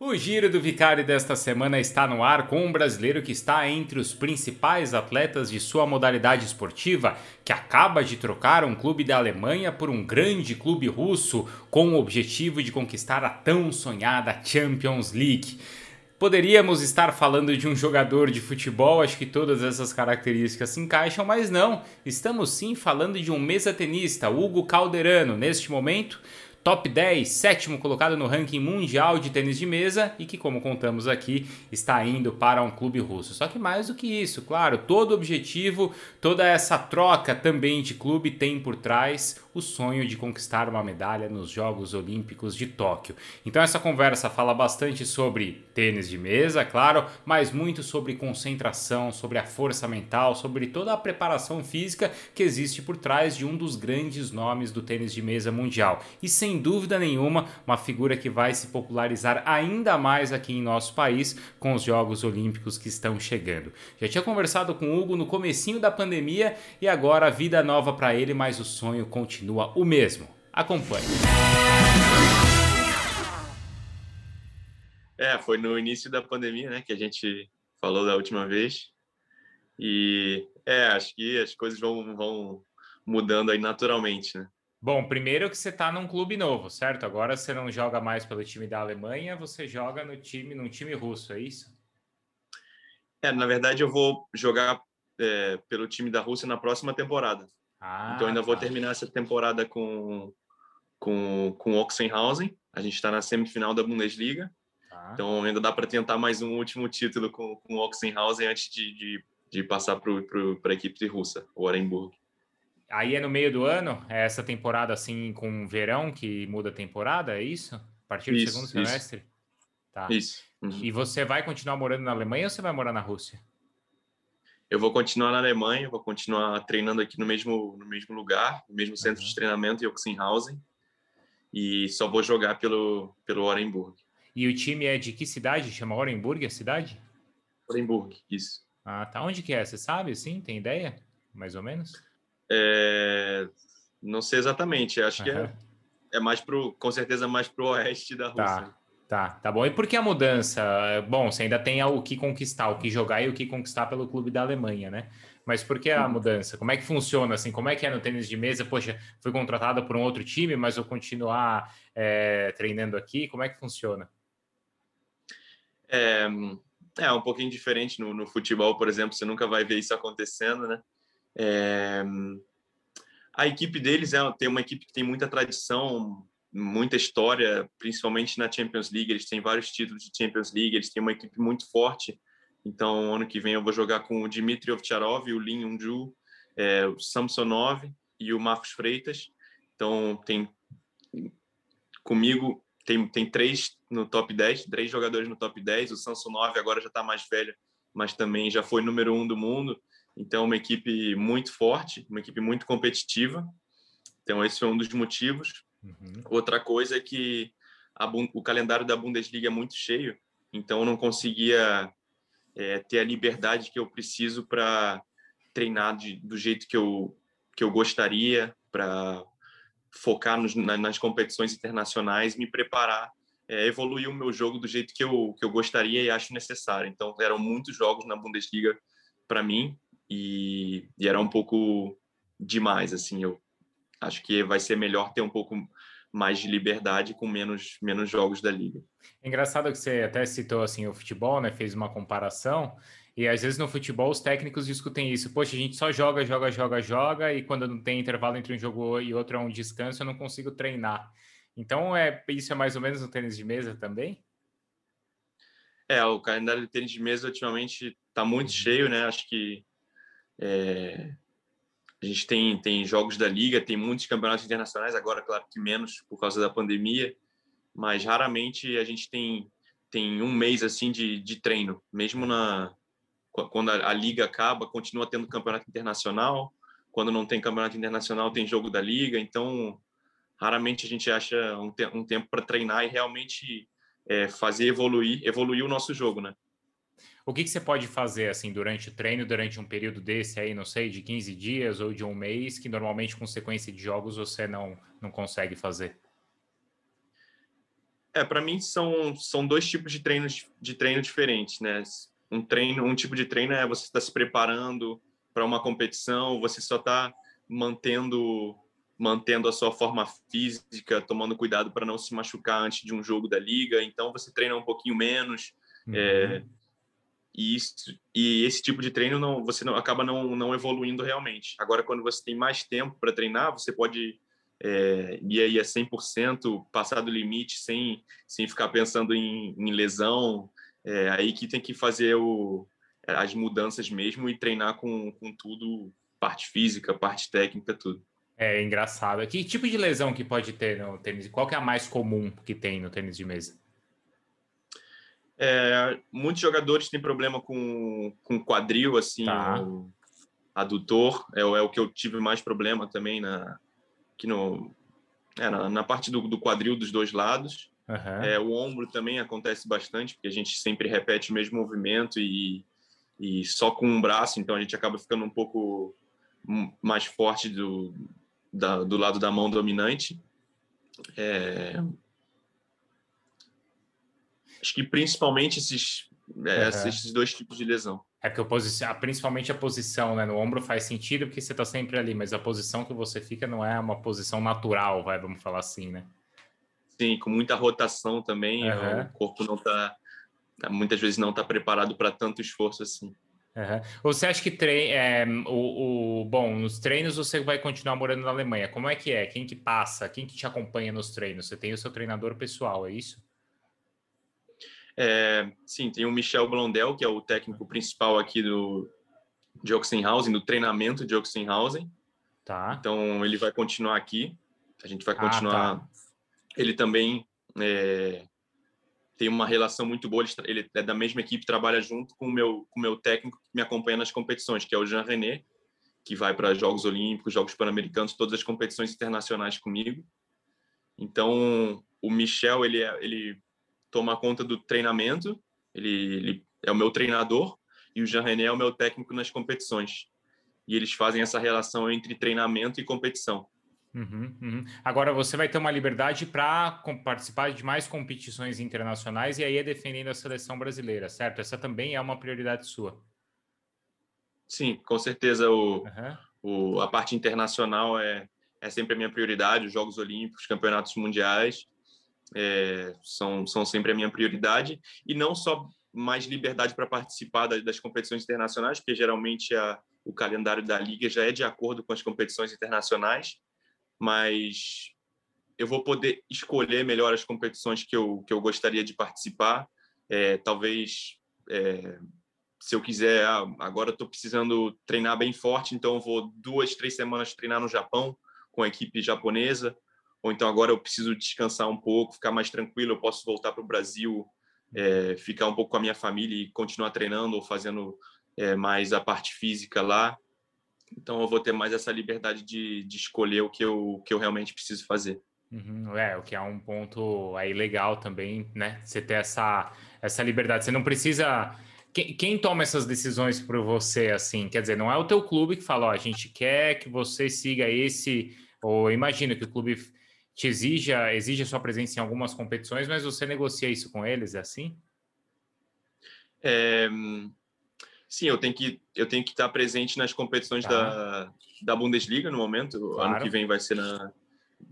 O Giro do Vicari desta semana está no ar com um brasileiro que está entre os principais atletas de sua modalidade esportiva, que acaba de trocar um clube da Alemanha por um grande clube russo com o objetivo de conquistar a tão sonhada Champions League. Poderíamos estar falando de um jogador de futebol, acho que todas essas características se encaixam, mas não. Estamos sim falando de um mesa tenista, Hugo Calderano, neste momento top 10, sétimo colocado no ranking mundial de tênis de mesa e que, como contamos aqui, está indo para um clube russo. Só que mais do que isso, claro, todo objetivo, toda essa troca também de clube tem por trás o sonho de conquistar uma medalha nos Jogos Olímpicos de Tóquio. Então essa conversa fala bastante sobre tênis de mesa, claro, mas muito sobre concentração, sobre a força mental, sobre toda a preparação física que existe por trás de um dos grandes nomes do tênis de mesa mundial. E sem dúvida nenhuma, uma figura que vai se popularizar ainda mais aqui em nosso país com os Jogos Olímpicos que estão chegando. Já tinha conversado com o Hugo no comecinho da pandemia e agora a vida nova para ele, mas o sonho continua continua o mesmo. Acompanhe. É, foi no início da pandemia, né, que a gente falou da última vez. E é, acho que as coisas vão, vão mudando aí naturalmente, né? Bom, primeiro que você está num clube novo, certo? Agora você não joga mais pelo time da Alemanha, você joga no time, num time russo, é isso? É, na verdade eu vou jogar é, pelo time da Rússia na próxima temporada. Ah, então ainda tá. vou terminar essa temporada com com com Oxenhausen. A gente está na semifinal da Bundesliga. Tá. Então ainda dá para tentar mais um último título com com Oxenhausen antes de, de, de passar para a equipe russa, o Orenburg. Aí é no meio do ano, é essa temporada assim com verão que muda a temporada, é isso? A partir do isso, segundo semestre? Isso. Tá. Isso. Uhum. E você vai continuar morando na Alemanha ou você vai morar na Rússia? eu vou continuar na Alemanha, vou continuar treinando aqui no mesmo, no mesmo lugar, no mesmo centro uhum. de treinamento, em Oxenhausen, e só vou jogar pelo, pelo Orenburg. E o time é de que cidade? Chama Orenburg a cidade? Orenburg, isso. Ah, tá. Onde que é? Você sabe, sim? Tem ideia? Mais ou menos? É... Não sei exatamente, acho uhum. que é, é mais pro, com certeza mais pro oeste da tá. Rússia. Tá. Tá, tá bom. E por que a mudança? Bom, você ainda tem o que conquistar, o que jogar e o que conquistar pelo clube da Alemanha, né? Mas por que a uhum. mudança? Como é que funciona assim? Como é que é no tênis de mesa? Poxa, fui contratado por um outro time, mas vou continuar é, treinando aqui. Como é que funciona? É, é um pouquinho diferente no, no, futebol, por exemplo. Você nunca vai ver isso acontecendo, né? É, a equipe deles é, tem uma equipe que tem muita tradição muita história, principalmente na Champions League. Eles têm vários títulos de Champions League, eles têm uma equipe muito forte. Então, ano que vem eu vou jogar com o Dmitry Ovtcharov, o Lin Yunju, é, o Samsonov e o Marcos Freitas. Então, tem comigo tem, tem três no top 10, três jogadores no top 10. O Samsonov agora já está mais velho, mas também já foi número um do mundo. Então, uma equipe muito forte, uma equipe muito competitiva. Então, esse foi um dos motivos. Uhum. Outra coisa é que a, o calendário da Bundesliga é muito cheio, então eu não conseguia é, ter a liberdade que eu preciso para treinar de, do jeito que eu, que eu gostaria, para focar nos, na, nas competições internacionais, me preparar, é, evoluir o meu jogo do jeito que eu, que eu gostaria e acho necessário. Então, eram muitos jogos na Bundesliga para mim e, e era um pouco demais, assim, eu acho que vai ser melhor ter um pouco mais de liberdade com menos, menos jogos da liga. É engraçado que você até citou assim o futebol, né? Fez uma comparação. E às vezes no futebol os técnicos discutem isso. Poxa, a gente só joga, joga, joga, joga, e quando não tem intervalo entre um jogo e outro é um descanso, eu não consigo treinar. Então, é, isso é mais ou menos no tênis de mesa também? É, o calendário de tênis de mesa ultimamente está muito uhum. cheio, né? Acho que é, a gente tem, tem jogos da liga, tem muitos campeonatos internacionais, agora, claro que menos por causa da pandemia, mas raramente a gente tem, tem um mês assim de, de treino, mesmo na quando a, a liga acaba, continua tendo campeonato internacional, quando não tem campeonato internacional, tem jogo da liga, então raramente a gente acha um, te um tempo para treinar e realmente é, fazer evoluir, evoluir o nosso jogo, né? O que, que você pode fazer assim durante o treino, durante um período desse aí, não sei, de 15 dias ou de um mês, que normalmente com sequência de jogos você não, não consegue fazer? É, para mim são, são dois tipos de treinos de treino diferentes, né? Um treino, um tipo de treino é você está se preparando para uma competição, você só está mantendo mantendo a sua forma física, tomando cuidado para não se machucar antes de um jogo da liga. Então você treina um pouquinho menos. Uhum. É, e, isso, e esse tipo de treino não, você não acaba não, não evoluindo realmente. Agora, quando você tem mais tempo para treinar, você pode é, ir aí a 100%, passar do limite sem, sem ficar pensando em, em lesão. É, aí que tem que fazer o, as mudanças mesmo e treinar com, com tudo, parte física, parte técnica, tudo. É engraçado. Que tipo de lesão que pode ter no tênis? Qual que é a mais comum que tem no tênis de mesa? É, muitos jogadores têm problema com, com quadril, assim, tá. o adutor. É, é, o que eu tive mais problema também na, aqui no, é, na, na, parte do, do, quadril dos dois lados. Uhum. É, o ombro também acontece bastante, porque a gente sempre repete o mesmo movimento e, e só com um braço, então a gente acaba ficando um pouco mais forte do, da, do lado da mão dominante. É... Acho que principalmente esses, é, uhum. esses dois tipos de lesão. É que a posição, principalmente a posição né, no ombro faz sentido porque você está sempre ali, mas a posição que você fica não é uma posição natural, vai, vamos falar assim, né? Sim, com muita rotação também, uhum. o corpo não está, muitas vezes não está preparado para tanto esforço assim. Uhum. Você acha que tre é, o, o, bom, nos treinos você vai continuar morando na Alemanha? Como é que é? Quem que passa? Quem que te acompanha nos treinos? Você tem o seu treinador pessoal, é isso? É, sim, tem o Michel Blondel, que é o técnico principal aqui do de Oxenhausen, do treinamento de Oxenhausen. Tá. Então ele vai continuar aqui. A gente vai continuar. Ah, tá. Ele também é, tem uma relação muito boa. Ele é da mesma equipe, trabalha junto com o meu, com o meu técnico que me acompanha nas competições, que é o Jean René, que vai para Jogos Olímpicos, Jogos Pan-Americanos, todas as competições internacionais comigo. Então, o Michel, ele, é, ele toma conta do treinamento, ele, ele é o meu treinador, e o Jean René é o meu técnico nas competições. E eles fazem essa relação entre treinamento e competição. Uhum, uhum. Agora você vai ter uma liberdade para participar de mais competições internacionais e aí é defendendo a seleção brasileira, certo? Essa também é uma prioridade sua. Sim, com certeza o, uhum. o, a parte internacional é, é sempre a minha prioridade, os Jogos Olímpicos, campeonatos mundiais é, são, são sempre a minha prioridade e não só mais liberdade para participar das, das, competições internacionais, porque geralmente a, o calendário da liga já é de acordo com as competições internacionais, mas eu vou poder escolher melhor as competições que eu, que eu gostaria de participar. É, talvez, é, se eu quiser, ah, agora estou precisando treinar bem forte, então vou duas, três semanas treinar no Japão com a equipe japonesa, ou então agora eu preciso descansar um pouco, ficar mais tranquilo, eu posso voltar para o Brasil, é, ficar um pouco com a minha família e continuar treinando ou fazendo é, mais a parte física lá. Então eu vou ter mais essa liberdade de, de escolher o que eu, que eu realmente preciso fazer. Uhum, é, o que é um ponto aí legal também, né? Você ter essa, essa liberdade. Você não precisa. Quem, toma essas decisões por você, assim? Quer dizer, não é o teu clube que fala, ó, a gente quer que você siga esse. Ou imagina que o clube te exija, exige a sua presença em algumas competições, mas você negocia isso com eles, é assim? É, Sim, eu tenho que eu tenho que estar presente nas competições tá. da, da Bundesliga no momento. Claro. Ano que vem vai ser na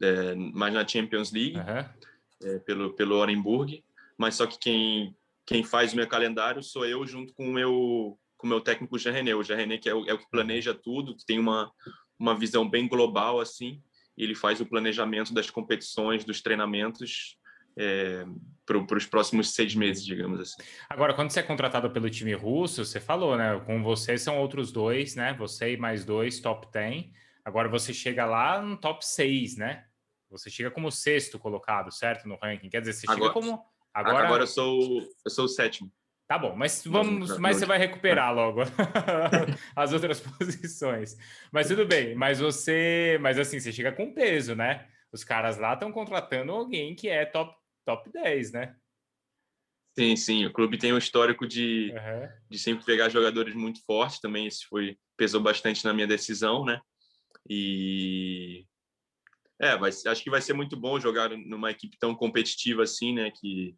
é, mais na Champions League uhum. é, pelo pelo Orenburg. Mas só que quem quem faz o meu calendário sou eu junto com o meu com o meu técnico Jean René. O Jean René que é o, é o que planeja tudo, que tem uma uma visão bem global assim. Ele faz o planejamento das competições, dos treinamentos é, para os próximos seis meses, digamos assim. Agora, quando você é contratado pelo time russo, você falou, né? Com você são outros dois, né? Você e mais dois, top 10. Agora você chega lá no top 6, né? Você chega como sexto colocado, certo? No ranking. Quer dizer, você agora, chega como. Agora, agora eu sou eu sou o sétimo. Tá bom, mas vamos, mas você vai recuperar logo as outras posições. Mas tudo bem, mas você, mas assim, você chega com peso, né? Os caras lá estão contratando alguém que é top top 10, né? Sim, sim. O clube tem um histórico de, uhum. de sempre pegar jogadores muito fortes também. Isso foi pesou bastante na minha decisão, né? E É, vai, acho que vai ser muito bom jogar numa equipe tão competitiva assim, né? Que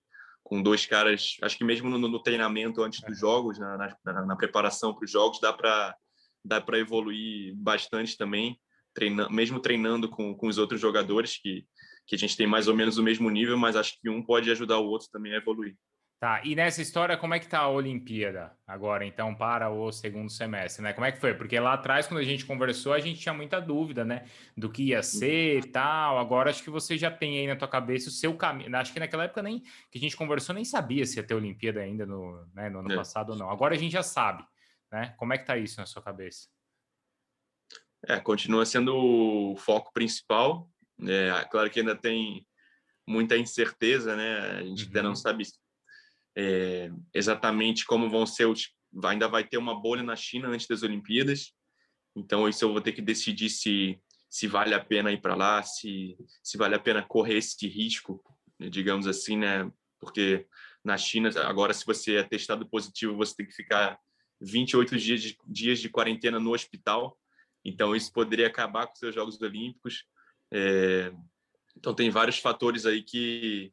com dois caras, acho que mesmo no, no treinamento antes dos jogos, na, na, na preparação para os jogos, dá para dá para evoluir bastante também, treina, mesmo treinando com, com os outros jogadores que que a gente tem mais ou menos o mesmo nível, mas acho que um pode ajudar o outro também a evoluir. Tá, e nessa história, como é que tá a Olimpíada agora, então, para o segundo semestre, né? Como é que foi? Porque lá atrás, quando a gente conversou, a gente tinha muita dúvida, né? Do que ia ser e tal. Agora acho que você já tem aí na tua cabeça o seu caminho. Acho que naquela época nem que a gente conversou, nem sabia se ia ter Olimpíada ainda no, né, no ano é. passado ou não. Agora a gente já sabe, né? Como é que tá isso na sua cabeça? É, continua sendo o foco principal. É, claro que ainda tem muita incerteza, né? A gente uhum. ainda não uhum. sabe é, exatamente como vão ser os. Ainda vai ter uma bolha na China antes das Olimpíadas, então isso eu vou ter que decidir se se vale a pena ir para lá, se se vale a pena correr esse risco, digamos assim, né? Porque na China agora se você é testado positivo você tem que ficar 28 dias de, dias de quarentena no hospital, então isso poderia acabar com os seus Jogos Olímpicos. É, então tem vários fatores aí que,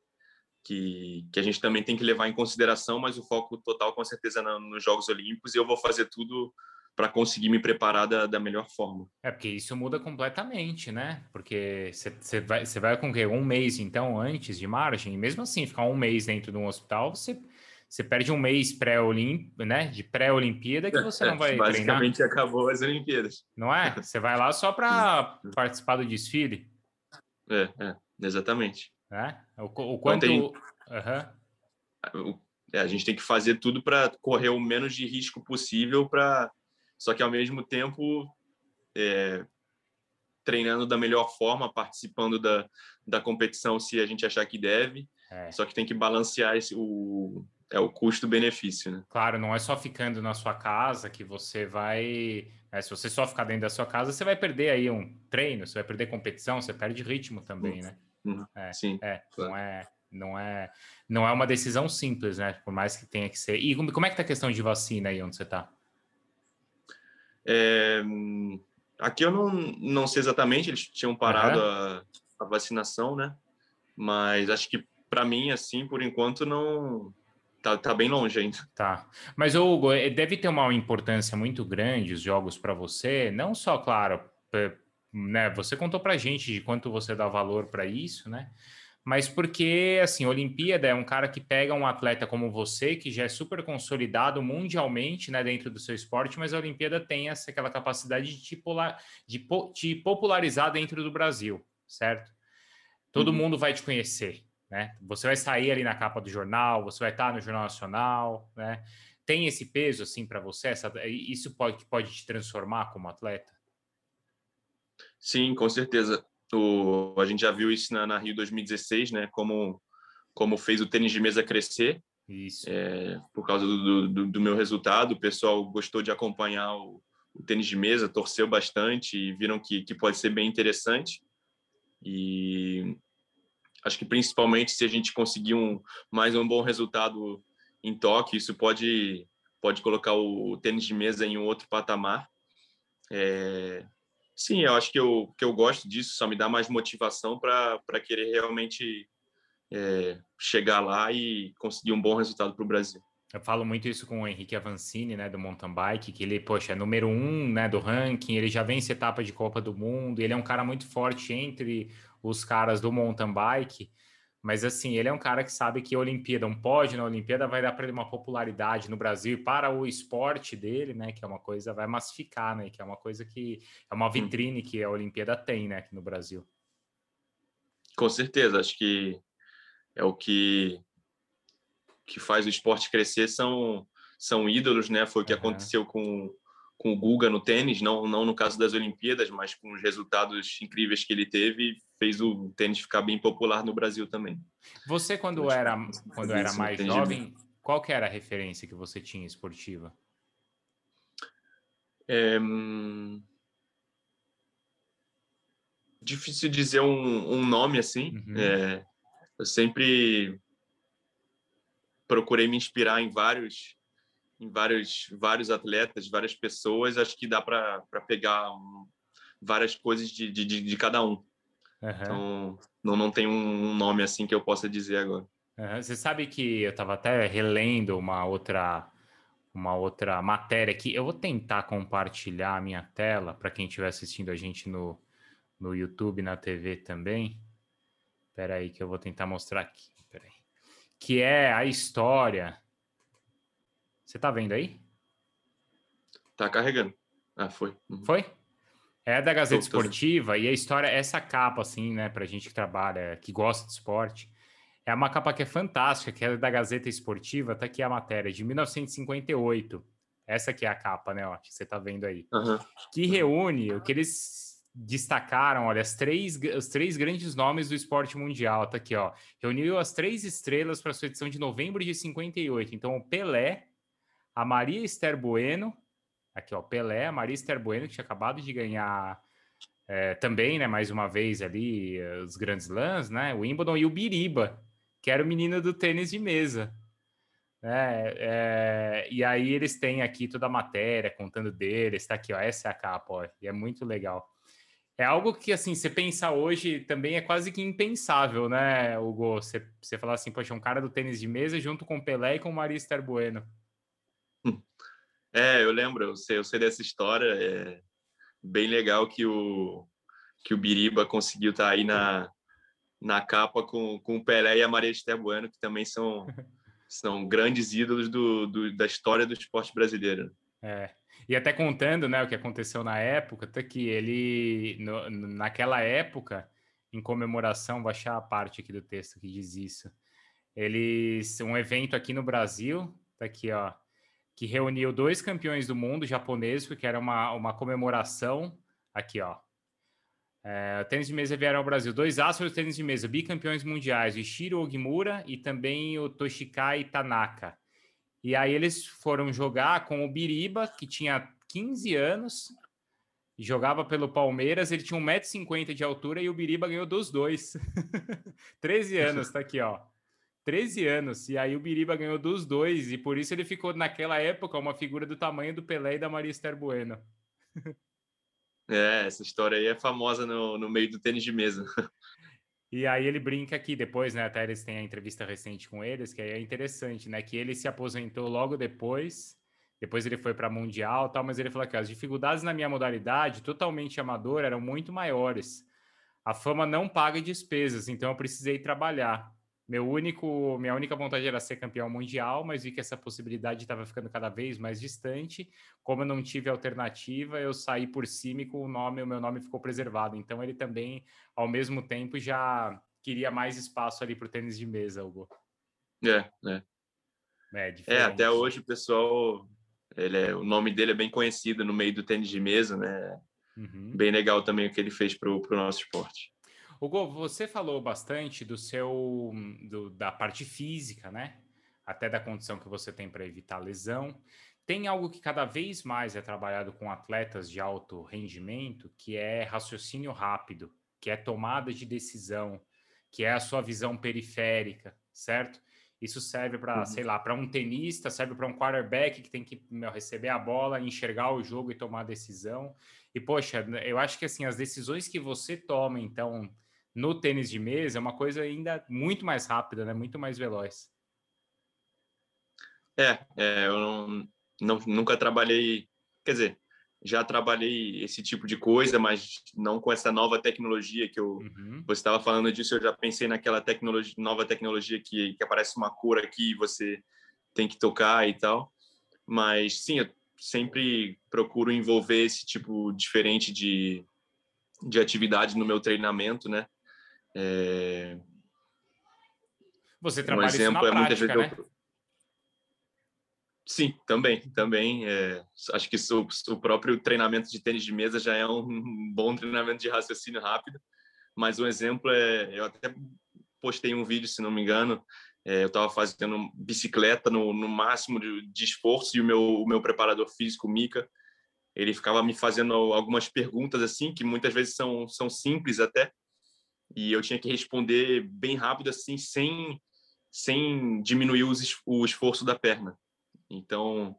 que, que a gente também tem que levar em consideração, mas o foco total com certeza é nos Jogos Olímpicos e eu vou fazer tudo para conseguir me preparar da, da, melhor forma. É porque isso muda completamente, né? Porque você vai, vai com o quê? Um mês então antes de margem, e mesmo assim ficar um mês dentro de um hospital, você você perde um mês pré-olimpíada, né? De pré-olimpíada que você não vai Basicamente treinar. acabou as Olimpíadas. Não é? Você vai lá só para participar do desfile. É, é exatamente. É? O, o quanto... Então tem... uhum. a gente tem que fazer tudo para correr o menos de risco possível para só que ao mesmo tempo é, treinando da melhor forma, participando da, da competição se a gente achar que deve. É. Só que tem que balancear esse, o, é o custo-benefício, né? Claro, não é só ficando na sua casa que você vai. É, se você só ficar dentro da sua casa, você vai perder aí um treino, você vai perder competição, você perde ritmo também, né? Uhum. É, Sim. É, claro. não é. Não é, não é uma decisão simples, né? Por mais que tenha que ser. E como é que tá a questão de vacina aí onde você está? É, aqui eu não, não sei exatamente, eles tinham parado uhum. a, a vacinação, né? Mas acho que para mim, assim, por enquanto, não, tá, tá bem longe ainda. Tá. Mas, Hugo, eh, deve ter uma importância muito grande os jogos para você, não só, claro, né, você contou pra gente de quanto você dá valor para isso, né? Mas porque, assim, a Olimpíada é um cara que pega um atleta como você, que já é super consolidado mundialmente, né, dentro do seu esporte, mas a Olimpíada tem essa, aquela capacidade de te, polar, de po, popularizar dentro do Brasil, certo? Todo uhum. mundo vai te conhecer, né? Você vai sair ali na capa do jornal, você vai estar no Jornal Nacional, né? Tem esse peso assim para você? Essa, isso pode, pode te transformar como atleta? Sim, com certeza. O, a gente já viu isso na, na, Rio 2016, né? Como, como fez o tênis de mesa crescer. Isso. É, por causa do, do, do, meu resultado, o pessoal gostou de acompanhar o, o, tênis de mesa, torceu bastante e viram que, que pode ser bem interessante. E Acho que principalmente se a gente conseguir um, mais um bom resultado em Tóquio, isso pode, pode colocar o tênis de mesa em um outro patamar. É, sim, eu acho que eu, que eu gosto disso, só me dá mais motivação para querer realmente é, chegar lá e conseguir um bom resultado para o Brasil. Eu falo muito isso com o Henrique Avancini, né, do mountain bike, que ele, poxa, é número um, né, do ranking, ele já vence etapa de Copa do Mundo, ele é um cara muito forte entre os caras do mountain bike, mas assim, ele é um cara que sabe que a Olimpíada, um pódio na Olimpíada vai dar para ele uma popularidade no Brasil para o esporte dele, né, que é uma coisa, vai massificar, né, que é uma coisa que é uma vitrine que a Olimpíada tem, né, aqui no Brasil. Com certeza, acho que é o que que faz o esporte crescer são são ídolos, né? Foi o que uhum. aconteceu com com o Guga no tênis, não, não no caso das Olimpíadas, mas com os resultados incríveis que ele teve, fez o tênis ficar bem popular no Brasil também. Você, quando era, quando era mais jovem, qual que era a referência que você tinha esportiva? É... Difícil dizer um, um nome assim. Uhum. É... Eu sempre procurei me inspirar em vários em vários, vários atletas, várias pessoas, acho que dá para pegar um, várias coisas de, de, de, cada um. Uhum. Então, não, não tem um nome assim que eu possa dizer agora. Uhum. Você sabe que eu estava até relendo uma outra uma outra matéria aqui. Eu vou tentar compartilhar a minha tela para quem estiver assistindo a gente no, no YouTube, na TV também. Espera aí que eu vou tentar mostrar aqui. Pera aí. Que é a história. Você está vendo aí? Tá carregando. Ah, foi. Uhum. Foi? É da Gazeta tô, tô Esportiva e a história, essa capa, assim, né, pra gente que trabalha, que gosta de esporte, é uma capa que é fantástica, que é da Gazeta Esportiva, tá aqui a matéria, de 1958. Essa aqui é a capa, né, ó, que você tá vendo aí. Uhum. Que reúne o que eles destacaram, olha, as três, os três grandes nomes do esporte mundial, tá aqui, ó. Reuniu as três estrelas para sua edição de novembro de 58. Então, o Pelé, a Maria Esther Bueno, Aqui, ó, Pelé, Maria Esther Bueno, que tinha acabado de ganhar é, também, né, mais uma vez ali, os grandes lãs, né, o Wimbledon e o Biriba, que era o menino do tênis de mesa. É, é, e aí eles têm aqui toda a matéria contando deles, está aqui, ó, essa é a capa, ó, e é muito legal. É algo que, assim, você pensa hoje também é quase que impensável, né, Hugo? Você, você falar assim, poxa, um cara do tênis de mesa junto com Pelé e com Maria Esther Bueno. É, eu lembro, eu sei, eu sei dessa história. É bem legal que o, que o Biriba conseguiu estar tá aí na, na capa com, com o Pelé e a Maria Esther Bueno, que também são, são grandes ídolos do, do, da história do esporte brasileiro. É. E até contando né, o que aconteceu na época, tá que ele, no, naquela época, em comemoração, vou achar a parte aqui do texto que diz isso. Eles, um evento aqui no Brasil, tá aqui, ó, que reuniu dois campeões do mundo japoneses, que era uma, uma comemoração. Aqui, ó. É, tênis de mesa vieram ao Brasil. Dois astros do tênis de mesa, bicampeões mundiais, o Ishiro Ogimura e também o Toshikai Tanaka. E aí eles foram jogar com o Biriba, que tinha 15 anos, jogava pelo Palmeiras, ele tinha 1,50m de altura e o Biriba ganhou dos dois. 13 anos, tá aqui, ó. 13 anos. E aí o Biriba ganhou dos dois, e por isso ele ficou, naquela época, uma figura do tamanho do Pelé e da Maria Esther Bueno. É, essa história aí é famosa no, no meio do tênis de mesa. E aí ele brinca aqui depois, né? Até eles têm a entrevista recente com eles, que aí é interessante, né? Que ele se aposentou logo depois, depois ele foi para Mundial tal, mas ele falou que as dificuldades na minha modalidade, totalmente amador, eram muito maiores. A fama não paga despesas, então eu precisei trabalhar. Meu único, minha única vontade era ser campeão mundial, mas vi que essa possibilidade estava ficando cada vez mais distante. Como eu não tive alternativa, eu saí por cima e com o nome, o meu nome ficou preservado. Então ele também, ao mesmo tempo, já queria mais espaço ali para o tênis de mesa, Hugo. É, é. É, é, até hoje o pessoal, ele é, o nome dele é bem conhecido no meio do tênis de mesa, né? Uhum. Bem legal também o que ele fez para o nosso esporte. Hugo, você falou bastante do seu do, da parte física, né? Até da condição que você tem para evitar lesão. Tem algo que cada vez mais é trabalhado com atletas de alto rendimento, que é raciocínio rápido, que é tomada de decisão, que é a sua visão periférica, certo? Isso serve para, uhum. sei lá, para um tenista, serve para um quarterback que tem que meu, receber a bola, enxergar o jogo e tomar a decisão. E, poxa, eu acho que assim, as decisões que você toma, então, no tênis de mesa é uma coisa ainda muito mais rápida, né? Muito mais veloz. É, é eu não, não, nunca trabalhei, quer dizer, já trabalhei esse tipo de coisa, mas não com essa nova tecnologia que eu uhum. você estava falando disso, eu já pensei naquela tecnologia, nova tecnologia que, que aparece uma cor aqui e você tem que tocar e tal. Mas sim, eu sempre procuro envolver esse tipo diferente de, de atividade no meu treinamento, né? É... Você trabalha um exemplo isso na é prática, né? Eu... Sim, também, também. É, acho que o, o, próprio treinamento de tênis de mesa já é um bom treinamento de raciocínio rápido. Mas um exemplo é, eu até postei um vídeo, se não me engano, é, eu estava fazendo bicicleta no, no máximo de, de, esforço e o meu, o meu preparador físico, Mika, ele ficava me fazendo algumas perguntas assim que muitas vezes são, são simples até, e eu tinha que responder bem rápido assim, sem, sem diminuir os, o esforço da perna. Então,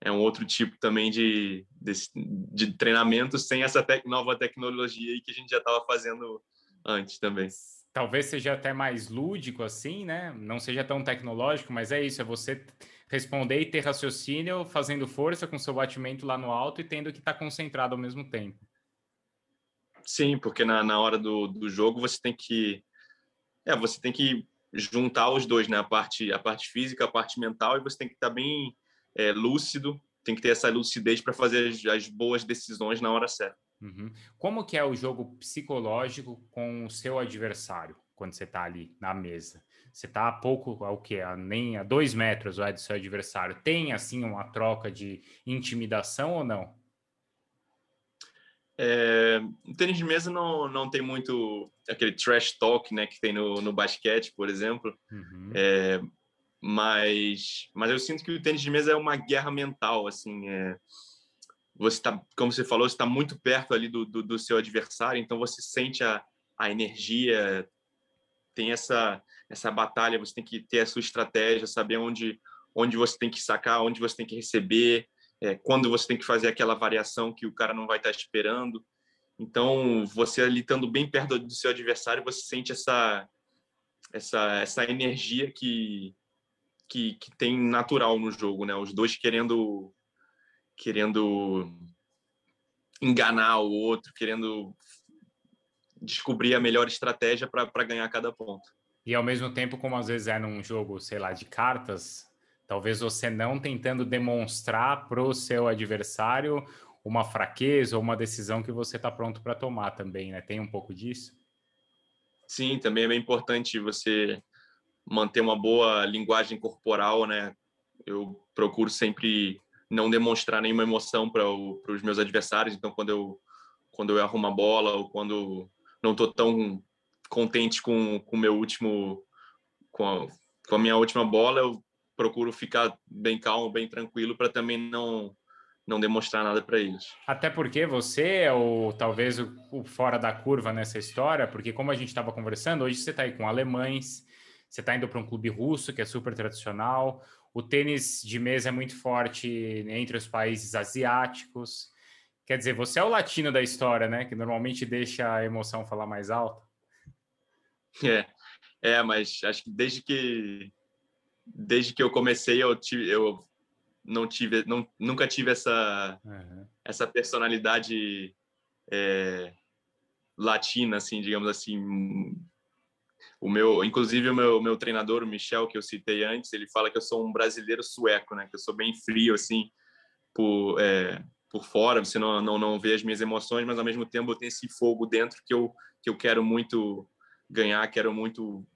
é um outro tipo também de, de, de treinamento sem essa tec, nova tecnologia que a gente já estava fazendo antes também. Talvez seja até mais lúdico assim, né? Não seja tão tecnológico, mas é isso, é você responder e ter raciocínio fazendo força com seu batimento lá no alto e tendo que estar tá concentrado ao mesmo tempo. Sim, porque na, na hora do, do jogo você tem que é, você tem que juntar os dois, né? A parte, a parte física, a parte mental, e você tem que estar bem é, lúcido, tem que ter essa lucidez para fazer as, as, boas decisões na hora certa. Uhum. Como que é o jogo psicológico com o seu adversário quando você está ali na mesa? Você está a pouco, ao que a, nem a dois metros do seu adversário. Tem assim uma troca de intimidação ou não? É, o tênis de mesa não, não tem muito aquele trash talk né, que tem no, no basquete, por exemplo. Uhum. É, mas, mas eu sinto que o tênis de mesa é uma guerra mental. assim é, você está Como você falou, você está muito perto ali do, do, do, seu adversário, então você sente a, a energia, tem essa, essa batalha, você tem que ter a sua estratégia, saber onde, onde você tem que sacar, onde você tem que receber é, quando você tem que fazer aquela variação que o cara não vai estar esperando. Então, você ali estando bem perto do seu adversário, você sente essa essa essa energia que que, que tem natural no jogo, né? Os dois querendo querendo enganar o outro, querendo descobrir a melhor estratégia para ganhar cada ponto. E ao mesmo tempo, como às vezes é num jogo, sei lá, de cartas, Talvez você não tentando demonstrar para o seu adversário uma fraqueza ou uma decisão que você está pronto para tomar também, né? Tem um pouco disso? Sim, também é bem importante você manter uma boa linguagem corporal, né? Eu procuro sempre não demonstrar nenhuma emoção para os meus adversários. Então, quando eu quando eu erro uma bola ou quando não estou tão contente com o meu último com a, com a minha última bola, eu procuro ficar bem calmo, bem tranquilo, para também não não demonstrar nada para eles. Até porque você é o talvez o, o, fora da curva nessa história, porque como a gente estava conversando, hoje você está aí com alemães, você está indo para um clube russo que é super tradicional, o tênis de mesa é muito forte entre os países asiáticos. Quer dizer, você é o latino da história, né? Que normalmente deixa a emoção falar mais alto. É, é, mas acho que desde que desde que eu comecei, eu, tive, eu não tive, não, nunca tive essa, uhum. essa personalidade é, latina, assim, digamos assim. O meu, inclusive o meu, meu treinador, o Michel, que eu citei antes, ele fala que eu sou um brasileiro sueco, né? Que eu sou bem frio, assim, por, é, por fora. Você não, não, não vê as minhas emoções, mas ao mesmo tempo eu tenho esse fogo dentro que eu, que eu quero muito ganhar, quero muito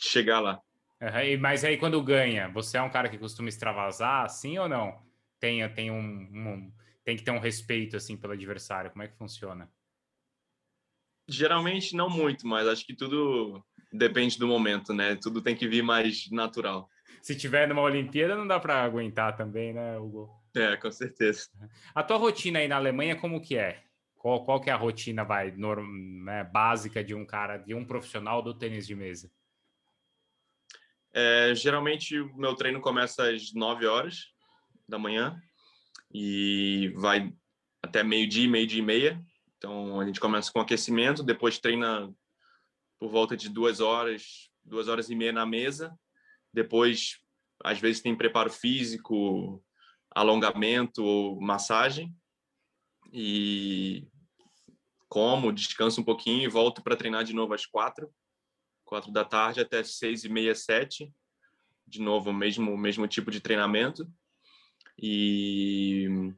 chegar lá. Uhum, mas aí quando ganha, você é um cara que costuma extravasar, assim ou não? Tem, tem, um, um, tem que ter um respeito assim pelo adversário. Como é que funciona? Geralmente não muito, mas acho que tudo depende do momento, né? Tudo tem que vir mais natural. Se tiver numa Olimpíada, não dá para aguentar também, né, Hugo? É, com certeza. A tua rotina aí na Alemanha, como que é? Qual, qual que é a rotina, vai, norm, né, básica de um cara, de um profissional do tênis de mesa? É, geralmente o meu treino começa às 9 horas da manhã e vai até meio-dia, meio-dia e meia. Então a gente começa com aquecimento, depois treina por volta de duas horas, duas horas e meia na mesa. Depois, às vezes, tem preparo físico, alongamento ou massagem. E como, descanso um pouquinho e volto para treinar de novo às quatro quatro da tarde até seis e meia, sete. De novo, o mesmo, mesmo tipo de treinamento. E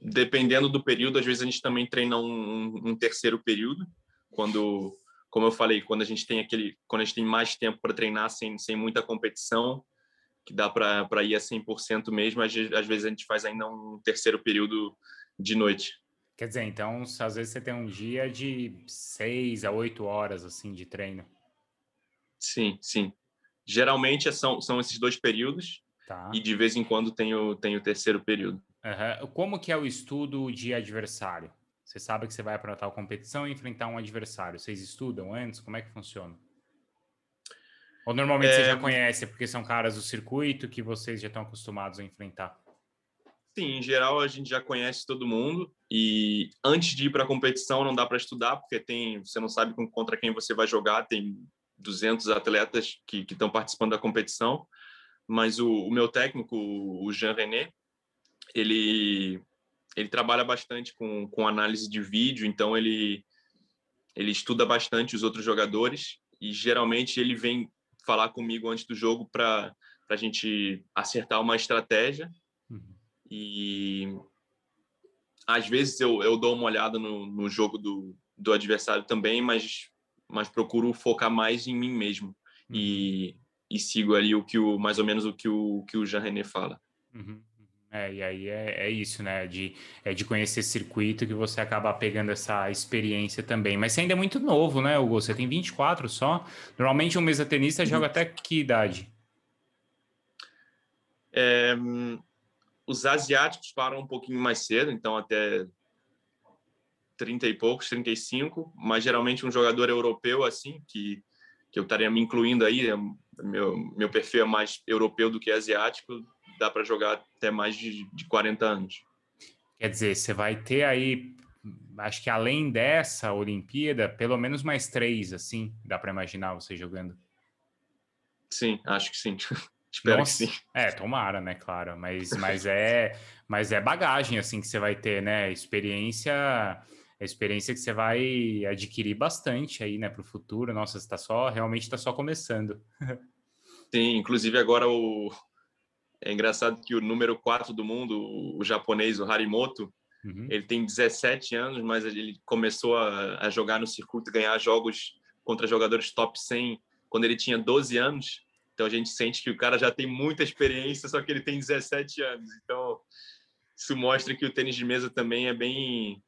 dependendo do período, às vezes a gente também treina um, um terceiro período, quando, como eu falei, quando a gente tem aquele, quando a gente tem mais tempo para treinar sem, sem muita competição, que dá para ir a 100% mesmo, às, às vezes a gente faz ainda um terceiro período de noite. Quer dizer, então, às vezes você tem um dia de seis a oito horas, assim, de treino. Sim, sim. Geralmente são, são esses dois períodos tá. e de vez em quando tem o, tem o terceiro período. Uhum. Como que é o estudo de adversário? Você sabe que você vai para tal competição e enfrentar um adversário. Vocês estudam antes? Como é que funciona? Ou normalmente é... você já conhece porque são caras do circuito que vocês já estão acostumados a enfrentar? Sim, em geral a gente já conhece todo mundo. E antes de ir para a competição não dá para estudar porque tem você não sabe contra quem você vai jogar, tem 200 atletas que estão participando da competição, mas o, o, meu técnico, o Jean René, ele ele trabalha bastante com, com análise de vídeo, então ele ele estuda bastante os outros jogadores. E geralmente ele vem falar comigo antes do jogo para a gente acertar uma estratégia. E às vezes eu, eu dou uma olhada no, no jogo do, do adversário também, mas, mas procuro focar mais em mim mesmo uhum. e, e sigo ali o que o mais ou menos o que o que o Jean René fala. Uhum. É, e aí é, é isso, né? De, é de conhecer circuito que você acaba pegando essa experiência também. Mas você ainda é muito novo, né, Hugo? Você tem 24 só. Normalmente um mesa tenista joga até que idade? É, os asiáticos param um pouquinho mais cedo, então até 30 e poucos, 35, mas geralmente um jogador europeu assim, que, que eu estaria me incluindo aí, é, meu, meu perfil é mais europeu do que asiático, dá para jogar até mais de, de 40 anos. Quer dizer, você vai ter aí, acho que além dessa Olimpíada, pelo menos mais três, assim, dá para imaginar você jogando. Sim, acho que sim. Espero Nossa, que sim. É, tomara, né, claro. Mas, mas é, mas é bagagem assim que você vai ter, né? Experiência, experiência que você vai adquirir bastante aí, né, para o futuro. Nossa, está só, realmente está só começando. Sim, inclusive agora o é engraçado que o número 4 do mundo, o japonês, o Harimoto, uhum. ele tem 17 anos, mas ele começou a, a jogar no circuito, ganhar jogos contra jogadores top 100 quando ele tinha 12 anos. Então a gente sente que o cara já tem muita experiência, só que ele tem 17 anos. Então isso mostra que o tênis de mesa também é bem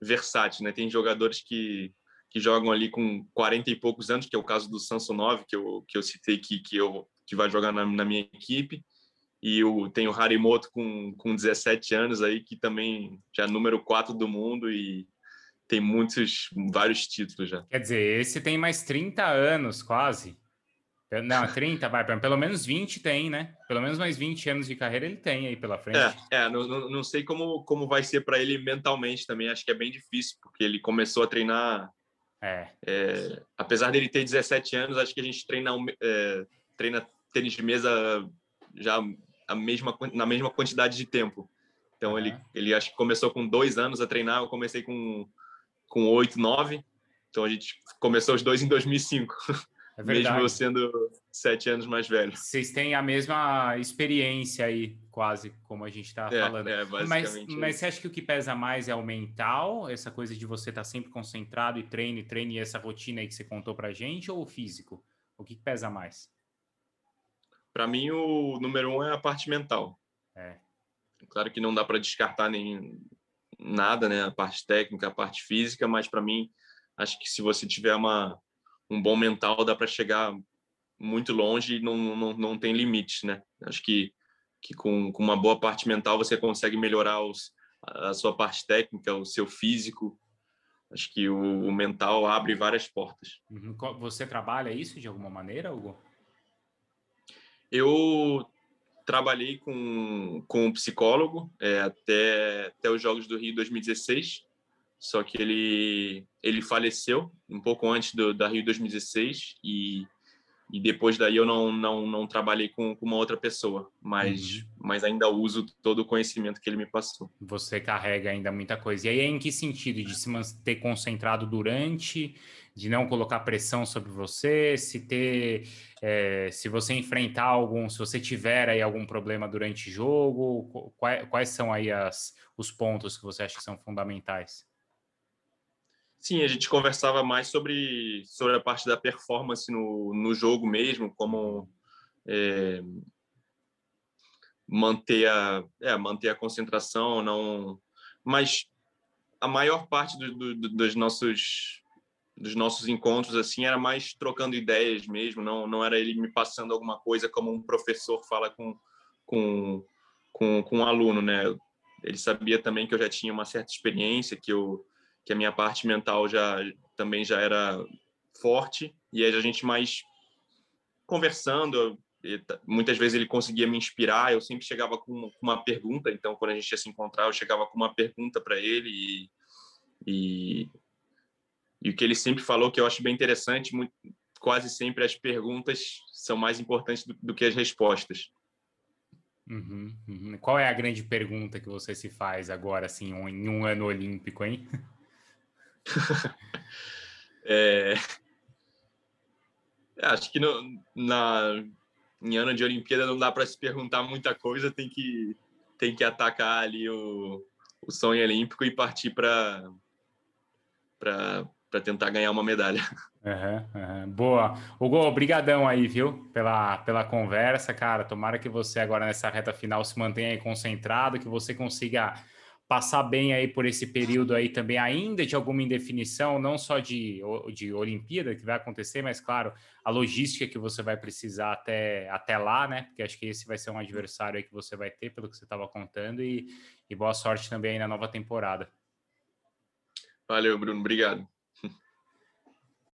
versátil, né? Tem jogadores que, que jogam ali com 40 e poucos anos, que é o caso do Samsonov, que eu, que eu citei que, que, eu, que vai jogar na, na minha equipe. E o, tem o Harimoto com, com 17 anos aí, que também já é número 4 do mundo e tem muitos, vários títulos já. Quer dizer, esse tem mais 30 anos quase. Não, 30, vai, pelo menos 20 tem, né? Pelo menos mais 20 anos de carreira ele tem aí pela frente. É, é não, não sei como, como vai ser para ele mentalmente também, acho que é bem difícil, porque ele começou a treinar. É. é apesar dele ter 17 anos, acho que a gente treina, é, treina tênis de mesa já a mesma, na mesma quantidade de tempo. Então, uhum. ele, ele acho que começou com dois anos a treinar, eu comecei com, com oito, nove. Então, a gente começou os dois em 2005. É Mesmo eu sendo sete anos mais velho. Vocês têm a mesma experiência aí, quase, como a gente está é, falando. É, mas, é mas você acha que o que pesa mais é o mental, essa coisa de você estar tá sempre concentrado e treino, e treino, e essa rotina aí que você contou pra gente, ou o físico? O que pesa mais? Para mim, o número um é a parte mental. É. Claro que não dá para descartar nem nada, né? A parte técnica, a parte física, mas para mim, acho que se você tiver uma, um bom mental, dá para chegar muito longe e não, não, não tem limites, né? Acho que, que com, com uma boa parte mental você consegue melhorar os, a sua parte técnica, o seu físico. Acho que o, o mental abre várias portas. Uhum. Você trabalha isso de alguma maneira, Hugo? Eu trabalhei com, com um psicólogo é, até, até os Jogos do Rio 2016, só que ele, ele faleceu um pouco antes do, da Rio 2016 e, e depois daí eu não, não, não trabalhei com, com uma outra pessoa, mas, uhum. mas ainda uso todo o conhecimento que ele me passou. Você carrega ainda muita coisa. E aí, em que sentido? De se manter concentrado durante de não colocar pressão sobre você, se ter, é, se você enfrentar algum, se você tiver aí algum problema durante o jogo, quais, quais são aí as, os pontos que você acha que são fundamentais? Sim, a gente conversava mais sobre, sobre a parte da performance no, no jogo mesmo, como é, manter, a, é, manter a concentração, não. Mas a maior parte do, do, dos nossos dos nossos encontros assim era mais trocando ideias mesmo, não não era ele me passando alguma coisa como um professor fala com com com, com um aluno, né? Ele sabia também que eu já tinha uma certa experiência, que eu que a minha parte mental já também já era forte e aí a gente mais conversando, muitas vezes ele conseguia me inspirar, eu sempre chegava com uma pergunta, então quando a gente ia se encontrar, eu chegava com uma pergunta para ele e, e, e, o que ele sempre falou que eu acho bem interessante, muito, quase sempre as perguntas são mais importantes do, do que as respostas. Uhum, uhum. Qual é a grande pergunta que você se faz agora, assim, em um ano olímpico, hein? é... Acho que no, na, em ano de Olimpíada não dá para se perguntar muita coisa, tem que, tem que atacar ali o, o sonho olímpico e partir para tentar ganhar uma medalha. Uhum, uhum. Boa. Hugo, obrigadão aí, viu, pela, pela conversa, cara. Tomara que você agora nessa reta final se mantenha concentrado, que você consiga passar bem aí por esse período aí também, ainda de alguma indefinição, não só de, de Olimpíada que vai acontecer, mas claro, a logística que você vai precisar até, até lá, né? Porque acho que esse vai ser um adversário aí que você vai ter, pelo que você estava contando, e, e boa sorte também aí na nova temporada. Valeu, Bruno. Obrigado.